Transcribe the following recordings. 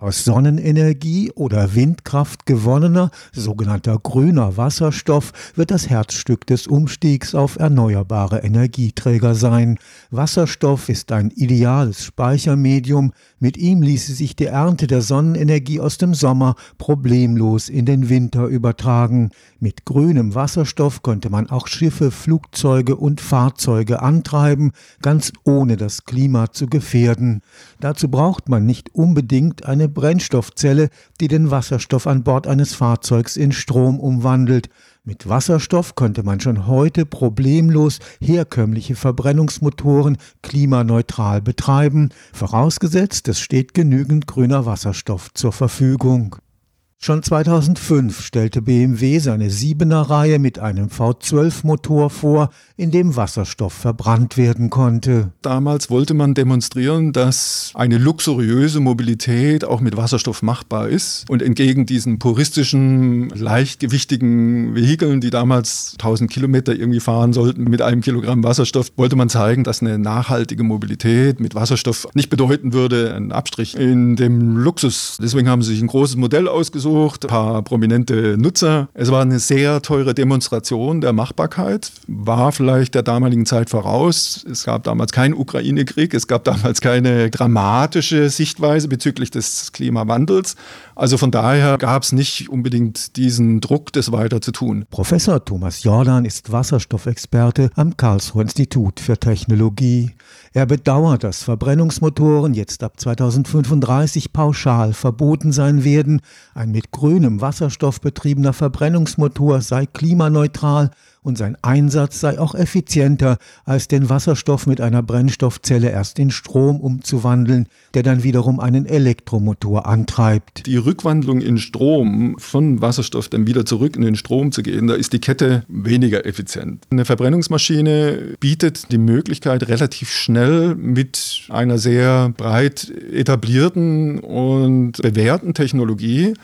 Aus Sonnenenergie oder Windkraft gewonnener, sogenannter grüner Wasserstoff wird das Herzstück des Umstiegs auf erneuerbare Energieträger sein. Wasserstoff ist ein ideales Speichermedium. Mit ihm ließe sich die Ernte der Sonnenenergie aus dem Sommer problemlos in den Winter übertragen. Mit grünem Wasserstoff könnte man auch Schiffe, Flugzeuge und Fahrzeuge antreiben, ganz ohne das Klima zu gefährden. Dazu braucht man nicht unbedingt eine Brennstoffzelle, die den Wasserstoff an Bord eines Fahrzeugs in Strom umwandelt. Mit Wasserstoff könnte man schon heute problemlos herkömmliche Verbrennungsmotoren klimaneutral betreiben, vorausgesetzt es steht genügend grüner Wasserstoff zur Verfügung. Schon 2005 stellte BMW seine Siebener Reihe mit einem V12-Motor vor, in dem Wasserstoff verbrannt werden konnte. Damals wollte man demonstrieren, dass eine luxuriöse Mobilität auch mit Wasserstoff machbar ist. Und entgegen diesen puristischen, leichtgewichtigen Vehikeln, die damals 1000 Kilometer irgendwie fahren sollten mit einem Kilogramm Wasserstoff, wollte man zeigen, dass eine nachhaltige Mobilität mit Wasserstoff nicht bedeuten würde, ein Abstrich in dem Luxus. Deswegen haben sie sich ein großes Modell ausgesucht ausgesucht, ein paar prominente Nutzer. Es war eine sehr teure Demonstration der Machbarkeit, war vielleicht der damaligen Zeit voraus. Es gab damals keinen Ukraine-Krieg, es gab damals keine dramatische Sichtweise bezüglich des Klimawandels. Also von daher gab es nicht unbedingt diesen Druck, das weiter zu tun. Professor Thomas Jordan ist Wasserstoffexperte am Karlsruher Institut für Technologie. Er bedauert, dass Verbrennungsmotoren jetzt ab 2035 pauschal verboten sein werden. Ein mit grünem Wasserstoff betriebener Verbrennungsmotor sei klimaneutral und sein Einsatz sei auch effizienter, als den Wasserstoff mit einer Brennstoffzelle erst in Strom umzuwandeln, der dann wiederum einen Elektromotor antreibt. Die Rückwandlung in Strom von Wasserstoff dann wieder zurück in den Strom zu gehen, da ist die Kette weniger effizient. Eine Verbrennungsmaschine bietet die Möglichkeit, relativ schnell mit einer sehr breit etablierten und bewährten Technologie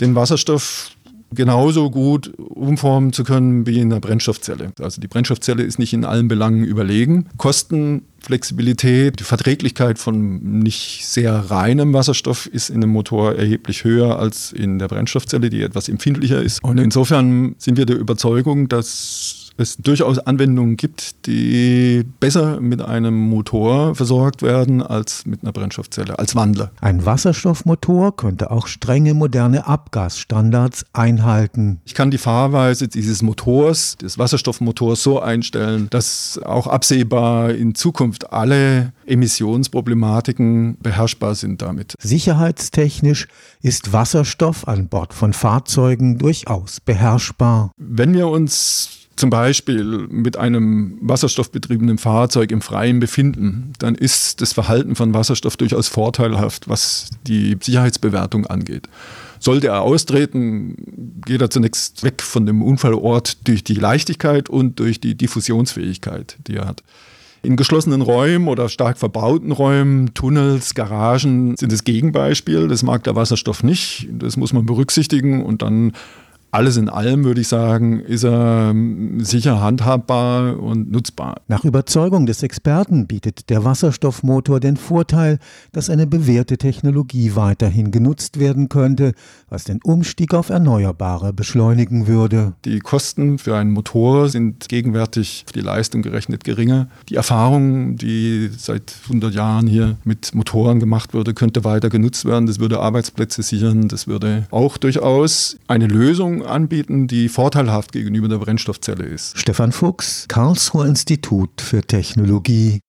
den Wasserstoff genauso gut umformen zu können wie in einer Brennstoffzelle. Also die Brennstoffzelle ist nicht in allen Belangen überlegen. Kosten, Flexibilität, die Verträglichkeit von nicht sehr reinem Wasserstoff ist in einem Motor erheblich höher als in der Brennstoffzelle, die etwas empfindlicher ist. Und insofern sind wir der Überzeugung, dass es durchaus Anwendungen gibt, die besser mit einem Motor versorgt werden als mit einer Brennstoffzelle, als Wandler. Ein Wasserstoffmotor könnte auch strenge moderne Abgasstandards einhalten. Ich kann die Fahrweise dieses Motors, des Wasserstoffmotors so einstellen, dass auch absehbar in Zukunft alle Emissionsproblematiken beherrschbar sind damit. Sicherheitstechnisch ist Wasserstoff an Bord von Fahrzeugen durchaus beherrschbar. Wenn wir uns zum Beispiel mit einem wasserstoffbetriebenen Fahrzeug im Freien befinden, dann ist das Verhalten von Wasserstoff durchaus vorteilhaft, was die Sicherheitsbewertung angeht. Sollte er austreten, geht er zunächst weg von dem Unfallort durch die Leichtigkeit und durch die Diffusionsfähigkeit, die er hat. In geschlossenen Räumen oder stark verbauten Räumen, Tunnels, Garagen sind das Gegenbeispiel. Das mag der Wasserstoff nicht. Das muss man berücksichtigen und dann alles in allem würde ich sagen, ist er ähm, sicher handhabbar und nutzbar. Nach Überzeugung des Experten bietet der Wasserstoffmotor den Vorteil, dass eine bewährte Technologie weiterhin genutzt werden könnte, was den Umstieg auf Erneuerbare beschleunigen würde. Die Kosten für einen Motor sind gegenwärtig für die Leistung gerechnet geringer. Die Erfahrung, die seit 100 Jahren hier mit Motoren gemacht wurde, könnte weiter genutzt werden. Das würde Arbeitsplätze sichern. Das würde auch durchaus eine Anbieten, die vorteilhaft gegenüber der Brennstoffzelle ist. Stefan Fuchs, Karlsruher Institut für Technologie.